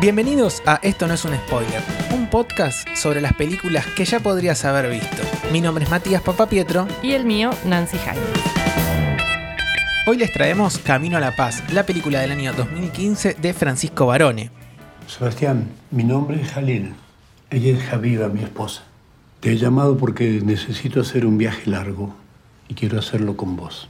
Bienvenidos a Esto no es un spoiler, un podcast sobre las películas que ya podrías haber visto. Mi nombre es Matías Papapietro Y el mío, Nancy Jaime. Hoy les traemos Camino a la Paz, la película del año 2015 de Francisco Barone. Sebastián, mi nombre es Jalil. Ella es Javiva, mi esposa. Te he llamado porque necesito hacer un viaje largo y quiero hacerlo con vos.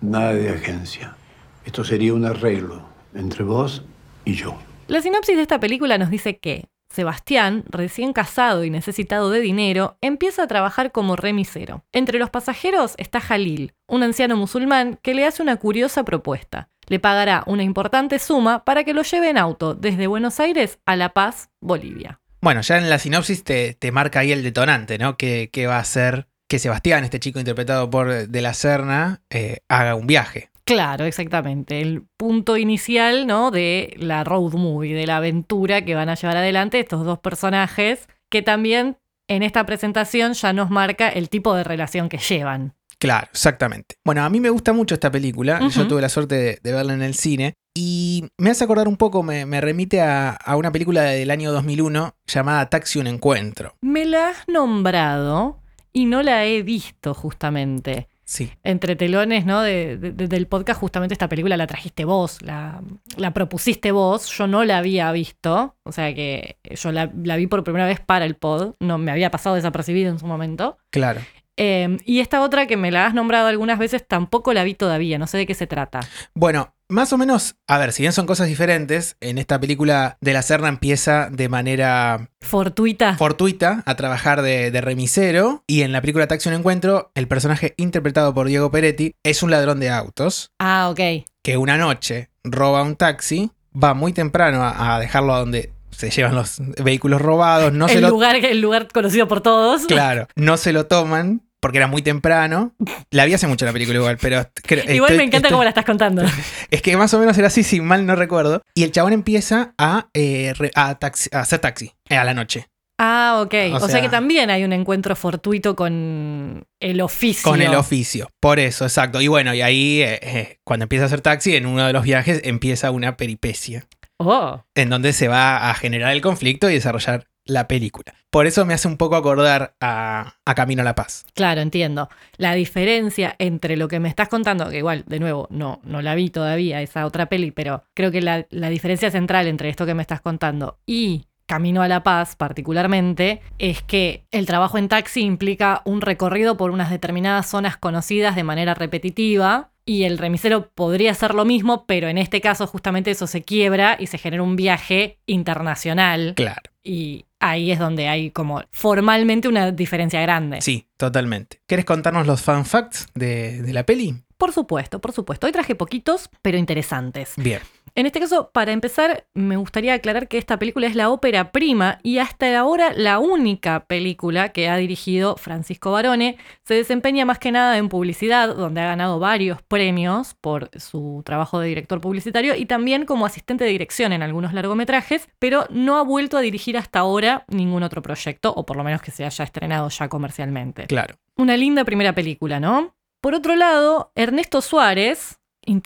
Nada de agencia. Esto sería un arreglo entre vos y yo. La sinopsis de esta película nos dice que Sebastián, recién casado y necesitado de dinero, empieza a trabajar como remisero. Entre los pasajeros está Jalil, un anciano musulmán que le hace una curiosa propuesta. Le pagará una importante suma para que lo lleve en auto desde Buenos Aires a La Paz, Bolivia. Bueno, ya en la sinopsis te, te marca ahí el detonante, ¿no? Que, que va a hacer que Sebastián, este chico interpretado por De la Serna, eh, haga un viaje. Claro, exactamente. El punto inicial, ¿no? De la road movie, de la aventura que van a llevar adelante estos dos personajes, que también en esta presentación ya nos marca el tipo de relación que llevan. Claro, exactamente. Bueno, a mí me gusta mucho esta película. Yo tuve la suerte de, de verla en el cine. Y me hace acordar un poco, me, me remite a, a una película del año 2001 llamada Taxi un encuentro. Me la has nombrado y no la he visto justamente. Sí. Entre telones, ¿no? De- de- del podcast, justamente esta película la trajiste vos, la, la propusiste vos, yo no la había visto, o sea que yo la, la vi por primera vez para el pod, no me había pasado desapercibido en su momento. Claro. Eh, y esta otra que me la has nombrado algunas veces tampoco la vi todavía, no sé de qué se trata. Bueno, más o menos, a ver, si bien son cosas diferentes, en esta película De la Serna empieza de manera Fortuita. fortuita a trabajar de, de remisero y en la película Taxi un encuentro, el personaje interpretado por Diego Peretti es un ladrón de autos ah, ok. que una noche roba un taxi, va muy temprano a, a dejarlo a donde se llevan los vehículos robados, no se el, lo lugar, el lugar conocido por todos. Claro, no se lo toman porque era muy temprano. La vi hace mucho la película igual, pero creo- Igual estoy- me encanta estoy- cómo la estás contando. Es que más o menos era así, si mal no recuerdo. Y el chabón empieza a, eh, a, taxi- a hacer taxi eh, a la noche. Ah, ok. O O, sea, sea- que también hay un encuentro fortuito con el oficio. Con el oficio. Por eso, exacto. Y bueno, y ahí, eh, cuando empieza a hacer taxi, en uno de los viajes empieza una peripecia. Oh, En donde se va a generar el conflicto y desarrollar la película. Por eso me hace un poco acordar a, a Camino a la Paz. claro, entiendo. La diferencia entre lo que me estás contando, que igual, de nuevo, no, no la vi todavía, esa otra peli, pero creo que la, la diferencia central entre esto que me estás contando y Camino a la Paz, particularmente, es que el trabajo en taxi implica un recorrido por unas determinadas zonas conocidas de manera repetitiva. Y el remisero podría hacer lo mismo, pero en este caso justamente eso se quiebra y se genera un viaje internacional. Claro. Y ahí es donde hay como formalmente una diferencia grande. Sí, totalmente. ¿Quieres contarnos los fan facts de, de la peli? Por supuesto, por supuesto. Hoy traje poquitos, pero interesantes. Bien. En este caso, para empezar, me gustaría aclarar que esta película es la ópera prima y hasta ahora la única película que ha dirigido Francisco Barone. Se desempeña más que nada en publicidad, donde ha ganado varios premios por su trabajo de director publicitario y también como asistente de dirección en algunos largometrajes, pero no ha vuelto a dirigir hasta ahora ningún otro proyecto, o por lo menos que se haya estrenado ya comercialmente. Claro. Una linda primera película, ¿no? Por otro lado, Ernesto Suárez,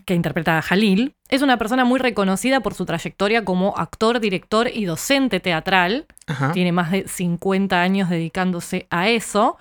que interpreta a Jalil, es una persona muy reconocida por su trayectoria como actor, director y docente teatral. Ajá. Tiene más de 50 años dedicándose a eso.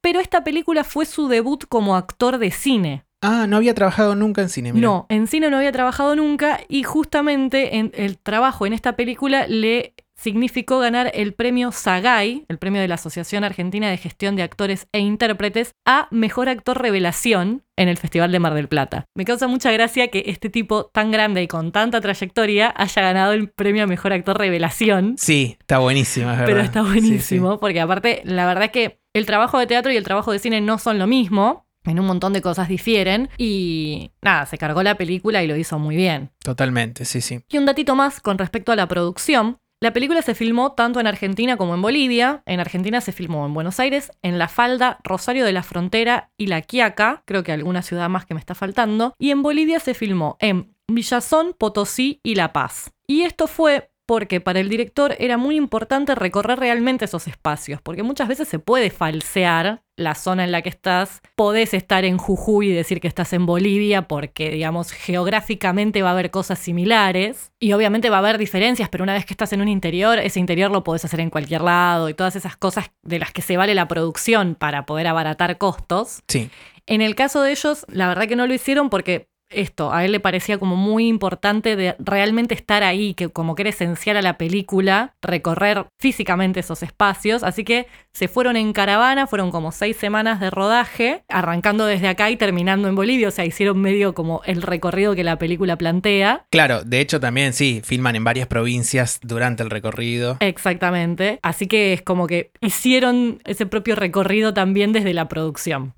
Pero esta película fue su debut como actor de cine. Ah, no había trabajado nunca en cine. No, en cine no había trabajado nunca y justamente en el trabajo en esta película le significó ganar el premio SAGAI, el premio de la Asociación Argentina de Gestión de Actores e Intérpretes, a Mejor Actor Revelación en el Festival de Mar del Plata. Me causa mucha gracia que este tipo tan grande y con tanta trayectoria haya ganado el premio a Mejor Actor Revelación. Sí, está buenísima, es verdad. Pero está Sí, buenísimo, porque aparte, la verdad es que el trabajo de teatro y el trabajo de cine no son lo mismo. En un montón de cosas difieren. Y nada, se cargó la película y lo hizo muy bien. Totalmente, sí, sí. Y un datito más con respecto a la producción. La película se filmó tanto en Argentina como en Bolivia. En Argentina se filmó en Buenos Aires, en La Falda, Rosario de la Frontera y La Quiaca, creo que alguna ciudad más que me está faltando. Y en Bolivia se filmó en Villazón, Potosí y La Paz. Y esto fue porque para el director era muy importante recorrer realmente esos espacios, porque muchas veces se puede falsear la zona en la que estás. Podés estar en Jujuy y decir que estás en Bolivia porque, digamos, geográficamente va a haber cosas similares y obviamente va a haber diferencias, pero una vez que estás en un interior, ese interior lo podés hacer en cualquier lado y todas esas cosas de las que se vale la producción para poder abaratar costos. Sí. En el caso de ellos, la verdad que no lo hicieron porque esto, a él le parecía como muy importante de realmente estar ahí, que como que era esencial a la película, recorrer físicamente esos espacios, así que se fueron en caravana, fueron como seis semanas de rodaje, arrancando desde acá y terminando en Bolivia, o sea, hicieron medio como el recorrido que la película plantea. Claro, de hecho también sí, filman en varias provincias durante el recorrido. Exactamente, así que es como que hicieron ese propio recorrido también desde la producción.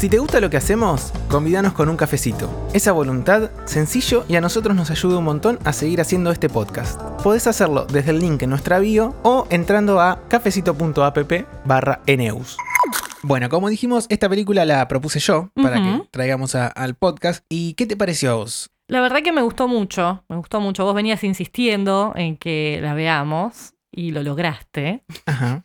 Si te gusta lo que hacemos, convídanos con un cafecito. Esa voluntad, sencillo y a nosotros nos ayuda un montón a seguir haciendo este podcast. Podés hacerlo desde el link en nuestra bio o entrando a cafecito.app barra Eneus. Bueno, como dijimos, esta película la propuse yo para que traigamos a- al podcast. ¿Y qué te pareció a vos? La verdad que me gustó mucho, me gustó mucho. Vos venías insistiendo en que la veamos y lo lograste. Ajá.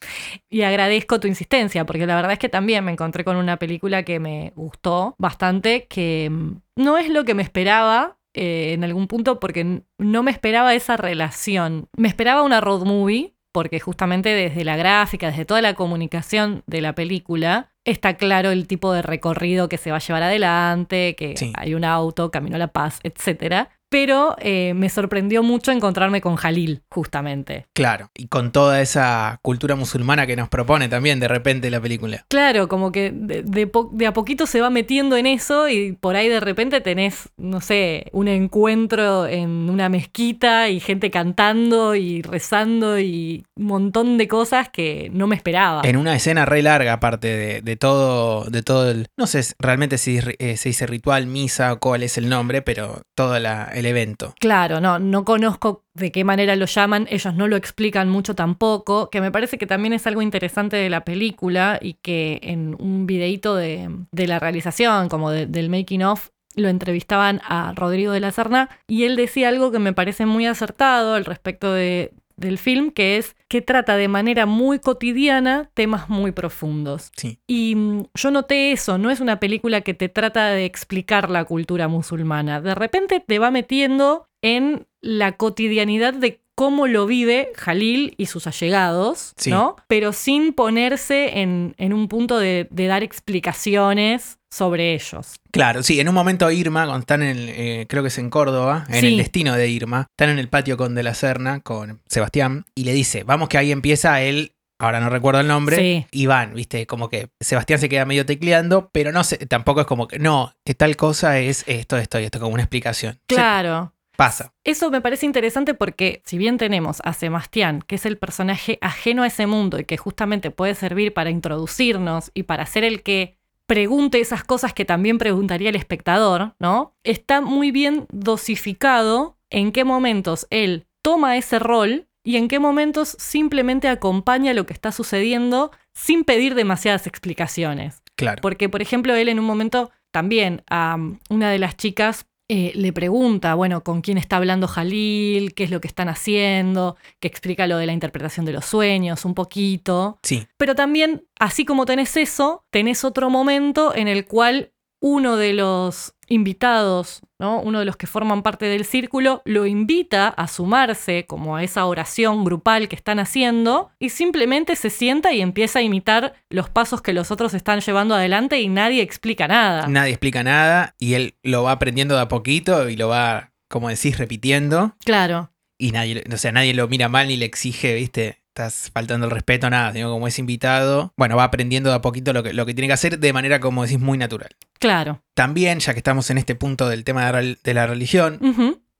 Y agradezco tu insistencia, porque la verdad es que también me encontré con una película que me gustó bastante, que mm, no es lo que me esperaba eh, en algún punto, porque no me esperaba esa relación. Me esperaba una road movie, porque justamente desde la gráfica, desde toda la comunicación de la película, está claro el tipo de recorrido que se va a llevar adelante, que Sí. hay un auto, camino a la paz, etc. Pero eh, me sorprendió mucho encontrarme con Jalil, justamente. Claro. Y con toda esa cultura musulmana que nos propone también de repente la película. Claro, como que de, de de a poquito se va metiendo en eso y por ahí de repente tenés, no sé, un encuentro en una mezquita y gente cantando y rezando y un montón de cosas que no me esperaba. En una escena re larga, aparte de, de todo, de todo el. No sé realmente si eh, se dice ritual, misa o cuál es el nombre, pero todo la- el evento. Claro, no, no conozco de qué manera lo llaman, ellos no lo explican mucho tampoco, que me parece que también es algo interesante de la película y que en un videíto de, de la realización, como de- del making of, lo entrevistaban a Rodrigo de la Serna y él decía algo que me parece muy acertado al respecto de, del film, que es que trata de manera muy cotidiana temas muy profundos. Sí. Y mm, yo noté eso, no es una película que te trata de explicar la cultura musulmana. De repente te va metiendo en la cotidianidad de cómo lo vive Jalil y sus allegados, Sí. ¿no? Pero sin ponerse en, en un punto de, de dar explicaciones sobre ellos. Claro, sí, en un momento Irma, cuando están en, el, eh, creo que es en Córdoba, en Sí. el destino de Irma, están en el patio con De la Serna, con Sebastián, y le dice, vamos que ahí empieza él, ahora no recuerdo el nombre, Sí. y van, viste, como que Sebastián se queda medio tecleando, pero no sé, tampoco es como que, no, que tal cosa es esto, esto y esto, como una explicación. Claro. pasa. Eso me parece interesante porque si bien tenemos a Sebastián, que es el personaje ajeno a ese mundo y que justamente puede servir para introducirnos y para ser el que pregunte esas cosas que también preguntaría el espectador, ¿no? Está muy bien dosificado en qué momentos él toma ese rol y en qué momentos simplemente acompaña lo que está sucediendo sin pedir demasiadas explicaciones. Claro. Porque, por ejemplo, él en un momento también a um, una de las chicas eh, le pregunta, bueno, con quién está hablando Jalil, qué es lo que están haciendo, que explica lo de la interpretación de los sueños un poquito. Sí, Pero también, así como tenés eso, tenés otro momento en el cual uno de los invitados, ¿no? uno de los que forman parte del círculo, lo invita a sumarse como a esa oración grupal que están haciendo y simplemente se sienta y empieza a imitar los pasos que los otros están llevando adelante y nadie explica nada. nadie explica nada y él lo va aprendiendo de a poquito y lo va, como decís, repitiendo. Claro, Y nadie, o sea, nadie lo mira mal ni le exige, ¿viste? Estás faltando el respeto, nada, sino como es invitado. Bueno, va aprendiendo de a poquito lo que, lo que tiene que hacer de manera, como decís, muy natural. claro. También, ya que estamos en este punto del tema de, la religión,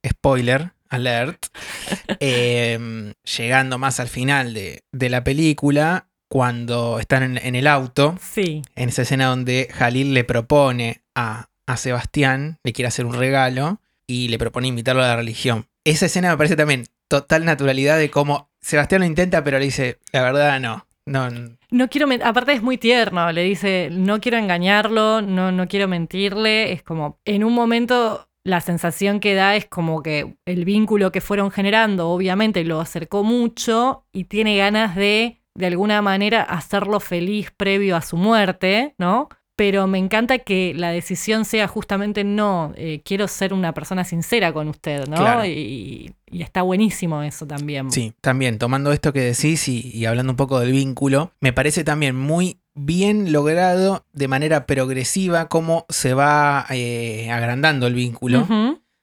spoiler, alert, eh, llegando más al final de, de la película, cuando están en, en el auto, Sí, en esa escena donde Jalil le propone a, a Sebastián, le quiere hacer un regalo y le propone invitarlo a la religión. Esa escena me parece también total naturalidad de cómo Sebastián lo intenta, pero le dice, la verdad no. No, quiero, aparte es muy tierno, le dice, no quiero engañarlo, no, no quiero mentirle, es como, en un momento la sensación que da es como que el vínculo que fueron generando obviamente lo acercó mucho y tiene ganas de, de alguna manera, hacerlo feliz previo a su muerte, ¿no? Pero me encanta que la decisión sea justamente no, eh, quiero ser una persona sincera con usted, ¿no? Claro. Y, y está buenísimo eso también. Sí, también tomando esto que decís y, y hablando un poco del vínculo, me parece también muy bien logrado de manera progresiva cómo se va eh, agrandando el vínculo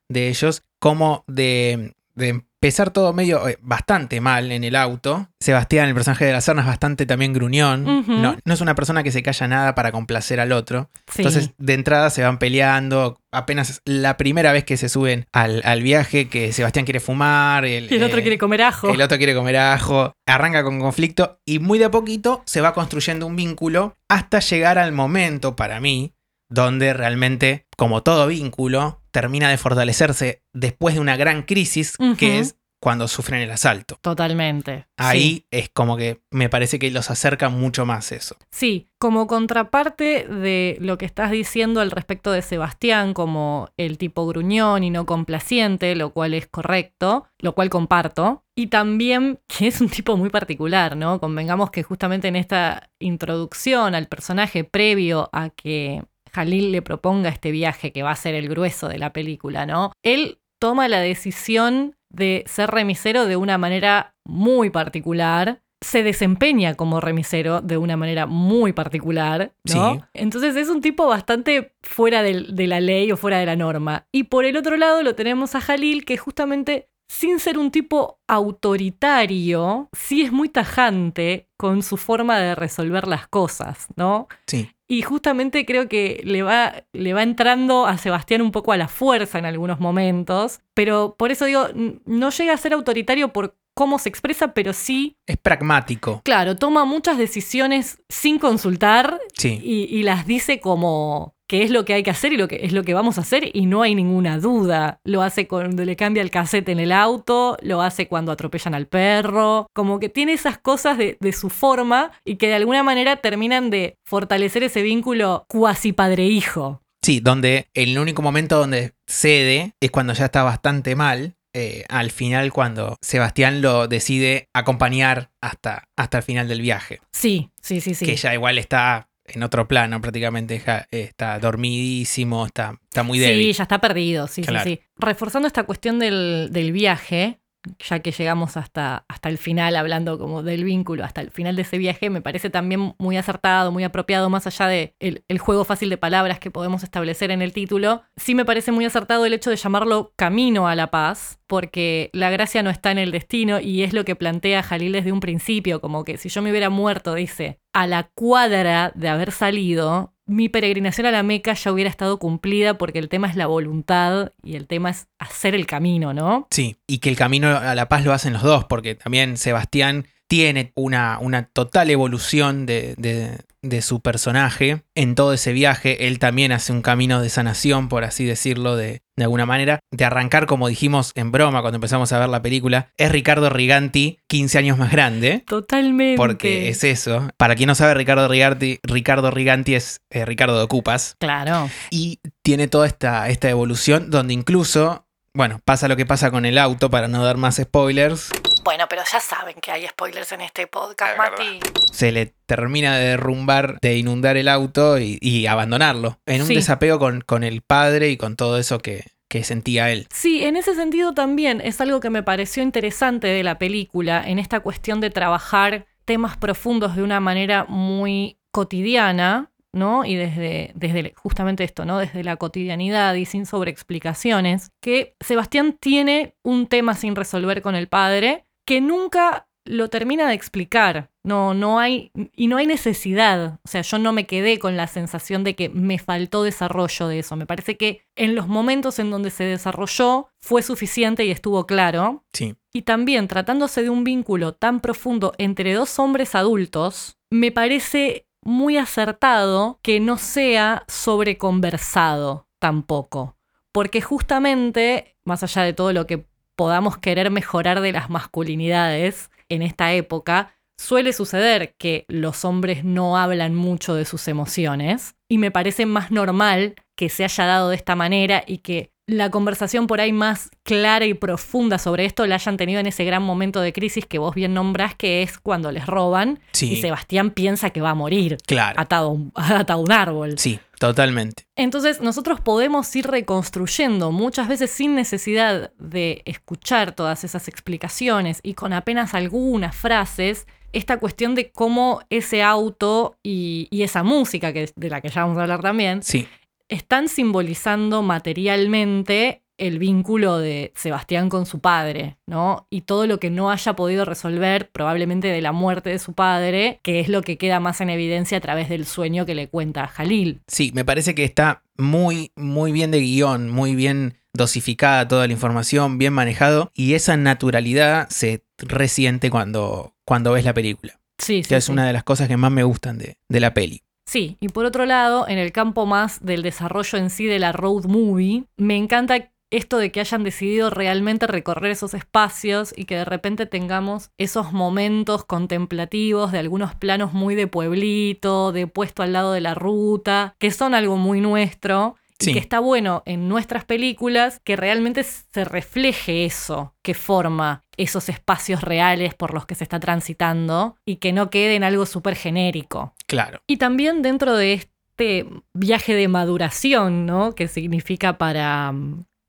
de ellos, como de, de empezar todo medio eh, bastante mal en el auto. Sebastián, el personaje de la Serna, es bastante también gruñón. No, no es una persona que se calla nada para complacer al otro. Sí. Entonces, de entrada se van peleando. Apenas la primera vez que se suben al, al viaje, que Sebastián quiere fumar. El, y el otro eh, quiere comer ajo. el otro quiere comer ajo, arranca con conflicto y muy de a poquito se va construyendo un vínculo hasta llegar al momento, para mí, donde realmente, como todo vínculo, termina de fortalecerse después de una gran crisis, que es cuando sufren el asalto. Totalmente. Ahí es como que me parece que los acerca mucho más eso. Sí, como contraparte de lo que estás diciendo al respecto de Sebastián como el tipo gruñón y no complaciente, lo cual es correcto, lo cual comparto, y también que es un tipo muy particular, ¿no? Convengamos que justamente en esta introducción al personaje previo a que Jalil le proponga este viaje que va a ser el grueso de la película, ¿no? Él toma la decisión de ser remisero de una manera muy particular, se desempeña como remisero de una manera muy particular, ¿no? Sí. Entonces es un tipo bastante fuera del- de, la ley o fuera de la norma. Y por el otro lado lo tenemos a Jalil, que justamente sin ser un tipo autoritario, sí es muy tajante con su forma de resolver las cosas, ¿no? Sí. Y justamente creo que le va, le va entrando a Sebastián un poco a la fuerza en algunos momentos, pero por eso digo, no llega a ser autoritario por cómo se expresa, pero sí, Es pragmático. claro, toma muchas decisiones sin consultar Sí. y, y las dice como que es lo que hay que hacer y lo que es lo que vamos a hacer y no hay ninguna duda. Lo hace cuando le cambia el cassette en el auto, lo hace cuando atropellan al perro, como que tiene esas cosas de, de su forma y que de alguna manera terminan de fortalecer ese vínculo cuasi padre-hijo. Sí, donde el único momento donde cede es cuando ya está bastante mal. eh, al final, cuando Sebastián lo decide acompañar hasta, hasta el final del viaje. Sí, sí, sí, sí. Que ya igual está en otro plano prácticamente. ja- Está dormidísimo, está, está muy débil. Sí, ya está perdido, sí, Claro. sí, sí. Reforzando esta cuestión del, del viaje, ya que llegamos hasta, hasta el final, hablando como del vínculo, hasta el final de ese viaje, me parece también muy acertado, muy apropiado, más allá de el, el juego fácil de palabras que podemos establecer en el título. Sí me parece muy acertado el hecho de llamarlo Camino a la Paz, porque la gracia no está en el destino y es lo que plantea Jalil desde un principio, como que si yo me hubiera muerto, dice, a la cuadra de haber salido, mi peregrinación a la Meca ya hubiera estado cumplida porque el tema es la voluntad y el tema es hacer el camino, ¿no? Sí, y que el camino a la paz lo hacen los dos, porque también Sebastián tiene una, una total evolución de, de- de su personaje en todo ese viaje. Él también hace un camino de sanación, por así decirlo, de, de alguna manera. De arrancar, como dijimos en broma cuando empezamos a ver la película, es Ricardo Riganti, 15 años más grande. Totalmente. Porque es eso. Para quien no sabe, Ricardo Riganti, Ricardo Riganti es eh, Ricardo de Ocupas. Claro. Y tiene toda esta, esta evolución donde incluso, bueno, pasa lo que pasa con el auto para no dar más spoilers. Bueno, pero ya saben que hay spoilers en este podcast, Es Mati. Se le termina de derrumbar, de inundar el auto y, y abandonarlo. En un Sí. desapego con, con el padre y con todo eso que, que sentía él. Sí, en ese sentido también es algo que me pareció interesante de la película, en esta cuestión de trabajar temas profundos de una manera muy cotidiana, ¿no? Y desde, desde justamente esto, ¿no? Desde la cotidianidad y sin sobreexplicaciones, que Sebastián tiene un tema sin resolver con el padre que nunca lo termina de explicar. No, no hay, y no hay necesidad. O sea, yo no me quedé con la sensación de que me faltó desarrollo de eso. Me parece que en los momentos en donde se desarrolló fue suficiente y estuvo claro. Sí. Y también tratándose de un vínculo tan profundo entre dos hombres adultos, me parece muy acertado que no sea sobreconversado tampoco. Porque justamente, más allá de todo lo que podamos querer mejorar de las masculinidades en esta época, suele suceder que los hombres no hablan mucho de sus emociones y me parece más normal que se haya dado de esta manera y que la conversación por ahí más clara y profunda sobre esto la hayan tenido en ese gran momento de crisis que vos bien nombrás, que es cuando les roban Sí. y Sebastián piensa que va a morir Claro. atado, atado a un árbol. Sí, totalmente. Entonces nosotros podemos ir reconstruyendo muchas veces sin necesidad de escuchar todas esas explicaciones y con apenas algunas frases esta cuestión de cómo ese auto y, y esa música, que, de la que ya vamos a hablar también, Sí, están simbolizando materialmente el vínculo de Sebastián con su padre, ¿no? Y todo lo que no haya podido resolver probablemente de la muerte de su padre, que es lo que queda más en evidencia a través del sueño que le cuenta a Jalil. sí, me parece que está muy, muy bien de guion, muy bien dosificada toda la información, bien manejado, y esa naturalidad se resiente cuando, cuando ves la película, Sí, sí. que es sí. una de las cosas que más me gustan de, de la peli. Sí, y por otro lado, en el campo más del desarrollo en sí de la road movie, me encanta esto de que hayan decidido realmente recorrer esos espacios y que de repente tengamos esos momentos contemplativos de algunos planos muy de pueblito, de puesto al lado de la ruta, que son algo muy nuestro. Y que está bueno en nuestras películas que realmente se refleje eso que forma esos espacios reales por los que se está transitando y que no quede en algo súper genérico. Claro, Y también dentro de este viaje de maduración, ¿no? Que significa para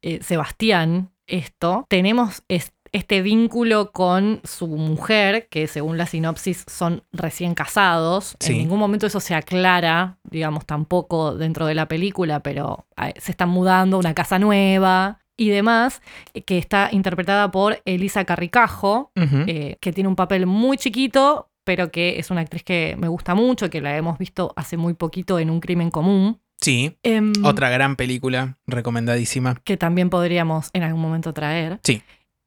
eh, Sebastián esto, tenemos es- este vínculo con su mujer, que según la sinopsis son recién casados. Sí. En ningún momento eso se aclara, digamos, tampoco dentro de la película, pero eh, se están mudando a una casa nueva y demás, eh, que está interpretada por Elisa Carricajo, eh, que tiene un papel muy chiquito, pero que es una actriz que me gusta mucho, que la hemos visto hace muy poquito en Un Crimen Común. Sí, Em, otra gran película, recomendadísima. que también podríamos en algún momento traer. Sí.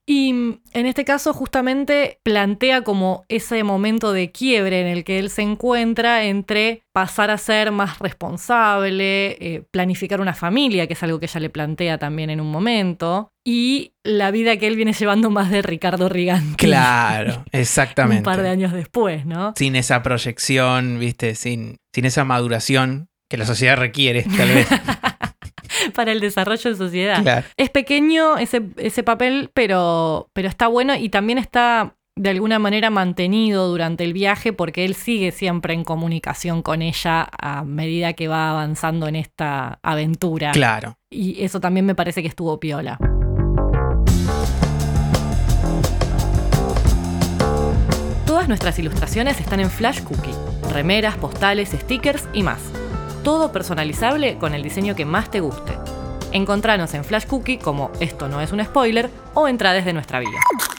Y mm, en este caso justamente plantea como ese momento de quiebre en el que él se encuentra entre pasar a ser más responsable, eh, planificar una familia, que es algo que ella le plantea también en un momento, y la vida que él viene llevando más de Ricardo Riganti. Claro, exactamente. Un par de años después, ¿no? Sin esa proyección, viste, sin, sin esa maduración que la sociedad requiere, tal vez. Para el desarrollo de sociedad. claro. Es pequeño ese, ese papel, pero, pero está bueno y también está de alguna manera mantenido durante el viaje porque él sigue siempre en comunicación con ella a medida que va avanzando en esta aventura. Claro. Y eso también me parece que estuvo piola. Todas nuestras ilustraciones están en Flash Cookie. Remeras, postales, stickers y más. Todo personalizable con el diseño que más te guste. Encontranos en Flash Cookie como Esto no es un spoiler o entra desde nuestra bio.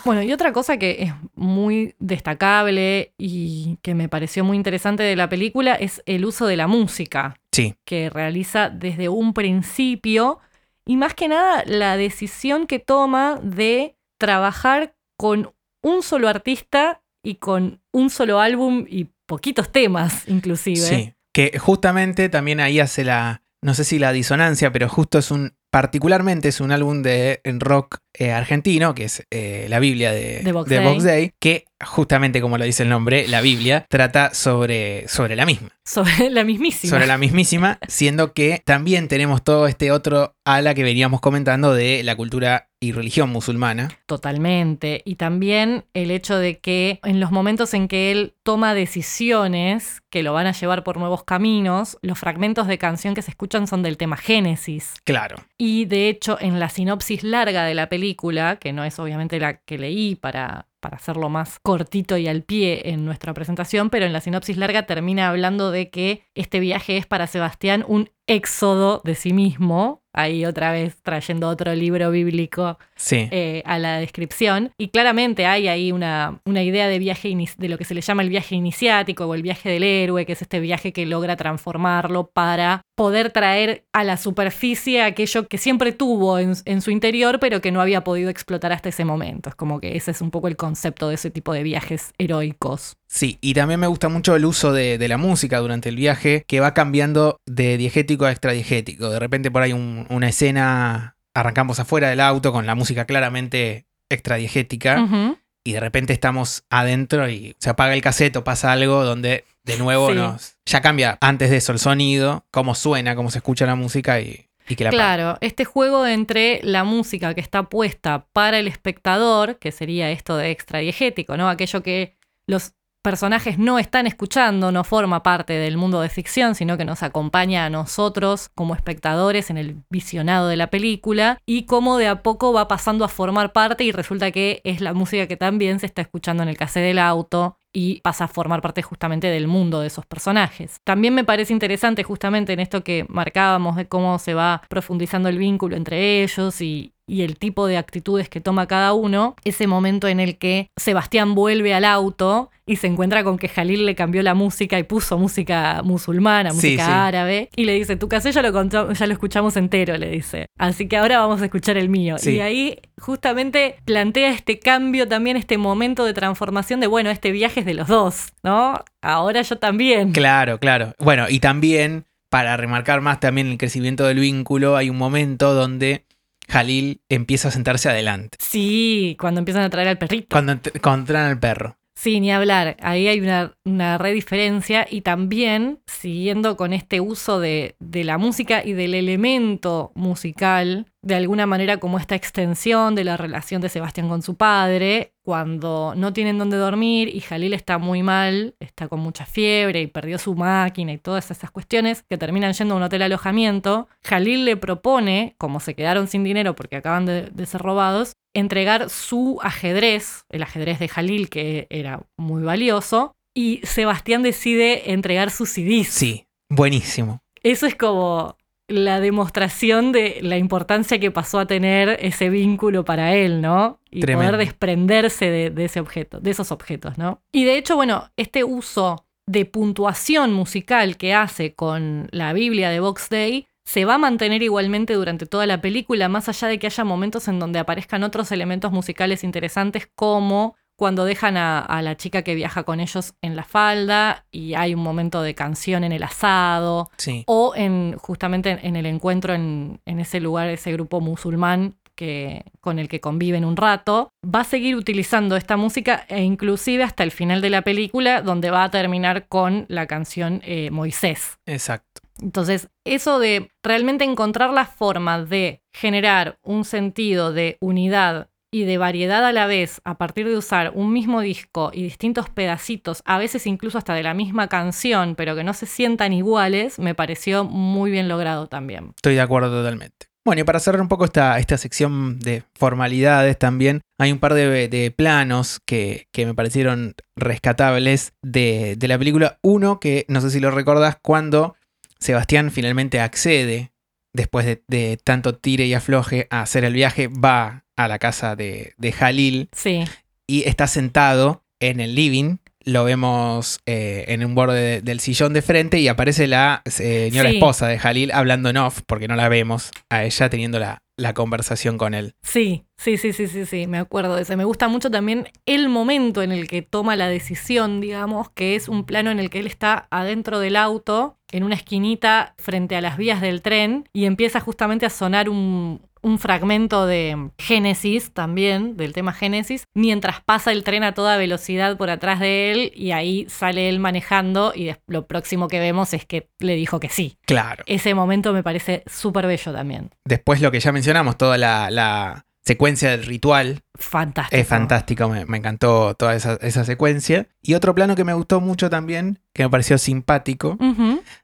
Bueno, y otra cosa que es muy destacable y que me pareció muy interesante de la película es el uso de la música Sí, que realiza desde un principio y más que nada la decisión que toma de trabajar con un solo artista y con un solo álbum y poquitos temas inclusive. sí. Que justamente también ahí hace la, no sé si la disonancia, pero justo es un, particularmente es un álbum de rock eh, argentino, que es eh, la Biblia de, De Box de Day. Box Day, que justamente como lo dice el nombre, la Biblia trata sobre, sobre la misma. Sobre la mismísima. Sobre la mismísima, siendo que también tenemos todo este otro ala que veníamos comentando de la cultura y religión musulmana. Totalmente. Y también el hecho de que en los momentos en que él toma decisiones que lo van a llevar por nuevos caminos, los fragmentos de canción que se escuchan son del tema Génesis. Claro, Y de hecho, en la sinopsis larga de la película, que no es obviamente la que leí para, para hacerlo más cortito y al pie en nuestra presentación, pero en la sinopsis larga termina hablando de que este viaje es para Sebastián un éxodo de sí mismo. Ahí otra vez trayendo otro libro bíblico sí. eh, a la descripción. Y claramente hay ahí una, una idea de viaje de lo que se le llama el viaje iniciático o el viaje del héroe, que es este viaje que logra transformarlo para poder traer a la superficie aquello que siempre tuvo en, en su interior, pero que no había podido explotar hasta ese momento. Es como que ese es un poco el concepto de ese tipo de viajes heroicos. Sí, y también me gusta mucho el uso de, de la música durante el viaje, que va cambiando de diegético a extradiegético. De repente por ahí un- una escena, arrancamos afuera del auto con la música claramente extradiegética, y de repente estamos adentro y se apaga el cassette o pasa algo donde de nuevo Sí. nos... Ya cambia antes de eso el sonido, cómo suena, cómo se escucha la música y. Claro, este juego entre la música que está puesta para el espectador, que sería esto de extra diegético, ¿no? Aquello que los personajes no están escuchando, no forma parte del mundo de ficción, sino que nos acompaña a nosotros como espectadores en el visionado de la película y cómo de a poco va pasando a formar parte y resulta que es la música que también se está escuchando en el cassette del auto y pasa a formar parte justamente del mundo de esos personajes. También me parece interesante justamente en esto que marcábamos de cómo se va profundizando el vínculo entre ellos y, y el tipo de actitudes que toma cada uno, ese momento en el que Sebastián vuelve al auto y se encuentra con que Jalil le cambió la música y puso música musulmana, música sí. árabe, y le dice, tu cassette ya lo, contó- ya lo escuchamos entero, le dice. Así que ahora vamos a escuchar el mío. Sí. Y ahí justamente plantea este cambio también, este momento de transformación de, bueno, este viaje es de los dos, ¿no? Ahora yo también. Claro, claro. Bueno, y también, para remarcar más también el crecimiento del vínculo, hay un momento donde Jalil empieza a sentarse adelante. Sí, cuando empiezan a traer al perrito. Cuando traen al perro. Sí, ni hablar. Ahí hay una, una re diferencia y también siguiendo con este uso de, de la música y del elemento musical, de alguna manera como esta extensión de la relación de Sebastián con su padre, cuando no tienen dónde dormir y Jalil está muy mal, está con mucha fiebre y perdió su máquina y todas esas cuestiones que terminan yendo a un hotel alojamiento, Jalil le propone, como se quedaron sin dinero porque acaban de, de ser robados, entregar su ajedrez, el ajedrez de Jalil, que era muy valioso, y Sebastián decide entregar sus CDs. Sí, buenísimo. Eso es como la demostración de la importancia que pasó a tener ese vínculo para él, ¿no? Y Tremendo. poder desprenderse de, de ese objeto, de esos objetos, ¿no? Y de hecho, bueno, este uso de puntuación musical que hace con la Biblia de Box Day se va a mantener igualmente durante toda la película, más allá de que haya momentos en donde aparezcan otros elementos musicales interesantes como cuando dejan a, a la chica que viaja con ellos en la falda y hay un momento de canción en el asado, Sí. o en justamente en, en el encuentro en, en ese lugar, ese grupo musulmán que, con el que conviven un rato, va a seguir utilizando esta música e inclusive hasta el final de la película, donde va a terminar con la canción eh, Moisés. Exacto. Entonces, eso de realmente encontrar la forma de generar un sentido de unidad y de variedad a la vez a partir de usar un mismo disco y distintos pedacitos, a veces incluso hasta de la misma canción, pero que no se sientan iguales, me pareció muy bien logrado también. Estoy de acuerdo totalmente. Bueno, y para cerrar un poco esta, esta sección de formalidades también, hay un par de, de planos que, que me parecieron rescatables de, de la película. Uno que no sé si lo recordás, cuando Sebastián finalmente accede, después de, de tanto tire y afloje, a hacer el viaje, va a la casa de, de Jalil Sí, y está sentado en el living. Lo vemos eh, en un borde de- del sillón de frente y aparece la señora Sí. esposa de Jalil hablando en off, porque no la vemos a ella teniendo la, la conversación con él. Sí, sí, sí, sí, sí, sí, me acuerdo de ese. Me gusta mucho también el momento en el que toma la decisión, digamos, que es un plano en el que él está adentro del auto, en una esquinita frente a las vías del tren, y empieza justamente a sonar un, un fragmento de Génesis también, del tema Génesis, mientras pasa el tren a toda velocidad por atrás de él, y ahí sale él manejando, y lo próximo que vemos es que le dijo que sí. Claro. Ese momento me parece súper bello también. Después lo que ya mencionamos, toda la, la secuencia del ritual Fantástico. es fantástico, me, me encantó toda esa, esa secuencia. Y otro plano que me gustó mucho también, que me pareció simpático,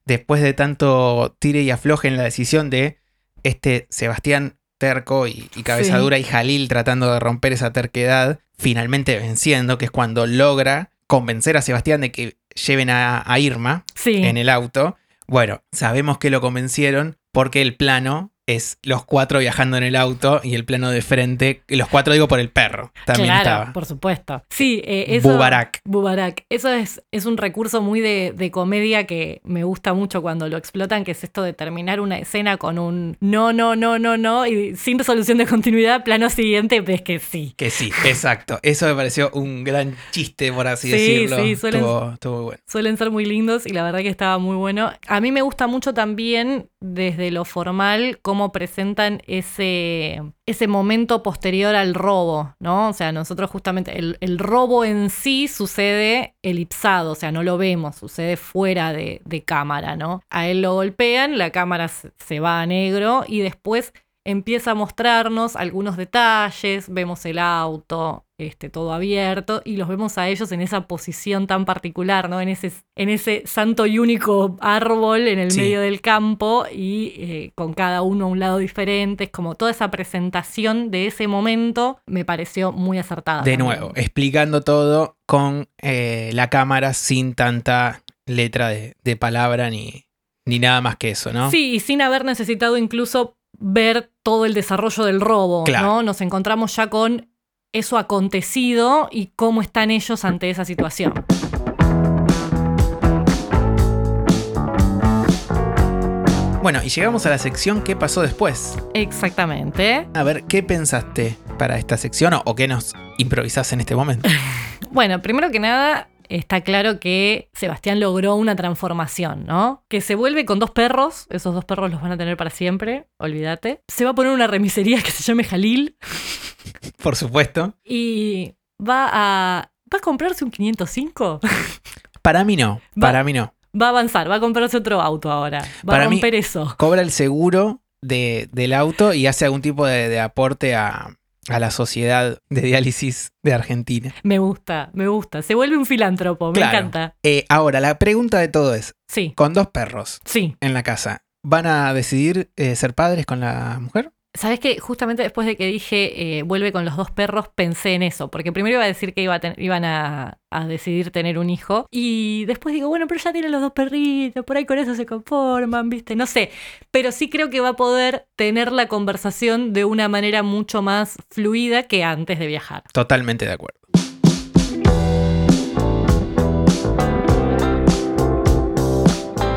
después de tanto tire y afloje en la decisión de este Sebastián terco y, y cabeza Sí. dura y Jalil tratando de romper esa terquedad, finalmente venciendo, que es cuando logra convencer a Sebastián de que lleven a, a Irma Sí. en el auto. Bueno, sabemos que lo convencieron porque el plano es los cuatro viajando en el auto y el plano de frente, y los cuatro digo por el perro, también claro, estaba. por supuesto. Sí, eh, eso. Bubarak. Bubarak. Eso es, es un recurso muy de, de comedia que me gusta mucho cuando lo explotan, que es esto de terminar una escena con un no, no, no, no, no, y sin resolución de continuidad, plano siguiente, ves que sí. Que sí, exacto. Eso me pareció un gran chiste, por así Sí, decirlo. sí, suelen- estuvo, estuvo bueno. Suelen ser muy lindos y la verdad que estaba muy bueno. A mí me gusta mucho también desde lo formal cómo presentan ese, ese momento posterior al robo, ¿no? O sea, nosotros justamente, el, el robo en sí sucede elipsado, o sea, no lo vemos, sucede fuera de, de cámara, ¿no? A él lo golpean, la cámara se se va a negro y después empieza a mostrarnos algunos detalles, vemos el auto, este, todo abierto, y los vemos a ellos en esa posición tan particular, ¿no? En ese, en ese santo y único árbol en el Sí. medio del campo y eh, con cada uno a un lado diferente. Es como toda esa presentación de ese momento me pareció muy acertada. De también. nuevo, explicando todo con eh, la cámara sin tanta letra de, de palabra ni, ni nada más que eso, ¿no? Sí, y sin haber necesitado incluso ver todo el desarrollo del robo, Claro. ¿no? Nos encontramos ya con eso acontecido y cómo están ellos ante esa situación. Bueno, y llegamos a la sección ¿Qué pasó después? Exactamente. A ver, ¿qué pensaste para esta sección o, o qué nos improvisás en este momento? Bueno, primero que nada, está claro que Sebastián logró una transformación, ¿no? Que se vuelve con dos perros, esos dos perros los van a tener para siempre, olvídate. Se va a poner una remisería que se llame Jalil Por supuesto. y va a... ¿Va a comprarse un 505? Para mí no, Va- para mí no. Va a avanzar, va a comprarse otro auto ahora. Va Para a mí- romper eso. Cobra el seguro de- del auto y hace algún tipo de, de aporte a, a la sociedad de diálisis de Argentina. Me gusta, me gusta. Se vuelve un filántropo, me Claro. encanta. Eh, ahora, la pregunta de todo es, Sí, con dos perros sí. en la casa, ¿van a decidir eh, ser padres con la mujer? ¿Sabes qué? Justamente después de que dije eh, vuelve con los dos perros, pensé en eso. Porque primero iba a decir que iba a iban a, a decidir tener un hijo. Y después digo, bueno, pero ya tienen los dos perritos, por ahí con eso se conforman, ¿viste? No sé. Pero sí creo que va a poder tener la conversación de una manera mucho más fluida que antes de viajar. Totalmente de acuerdo.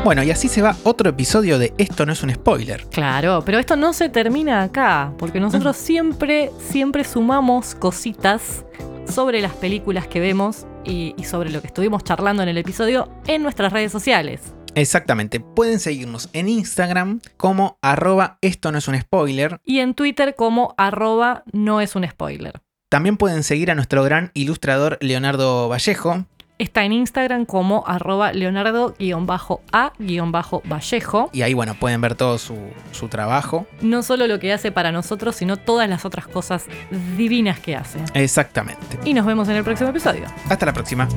Bueno, y así se va otro episodio de Esto no es un spoiler. Claro, pero esto no se termina acá, porque nosotros Ah. siempre, siempre sumamos cositas sobre las películas que vemos y, y sobre lo que estuvimos charlando en el episodio en nuestras redes sociales. Exactamente, pueden seguirnos en Instagram como arroba esto no es un spoiler. Y en Twitter como arroba no es un spoiler. También pueden seguir a nuestro gran ilustrador Leonardo Vallejo. Está en Instagram como arroba leonardo-a-vallejo. Y ahí, bueno, pueden ver todo su, su trabajo. No solo lo que hace para nosotros, sino todas las otras cosas divinas que hace. Exactamente. Y nos vemos en el próximo episodio. Hasta la próxima.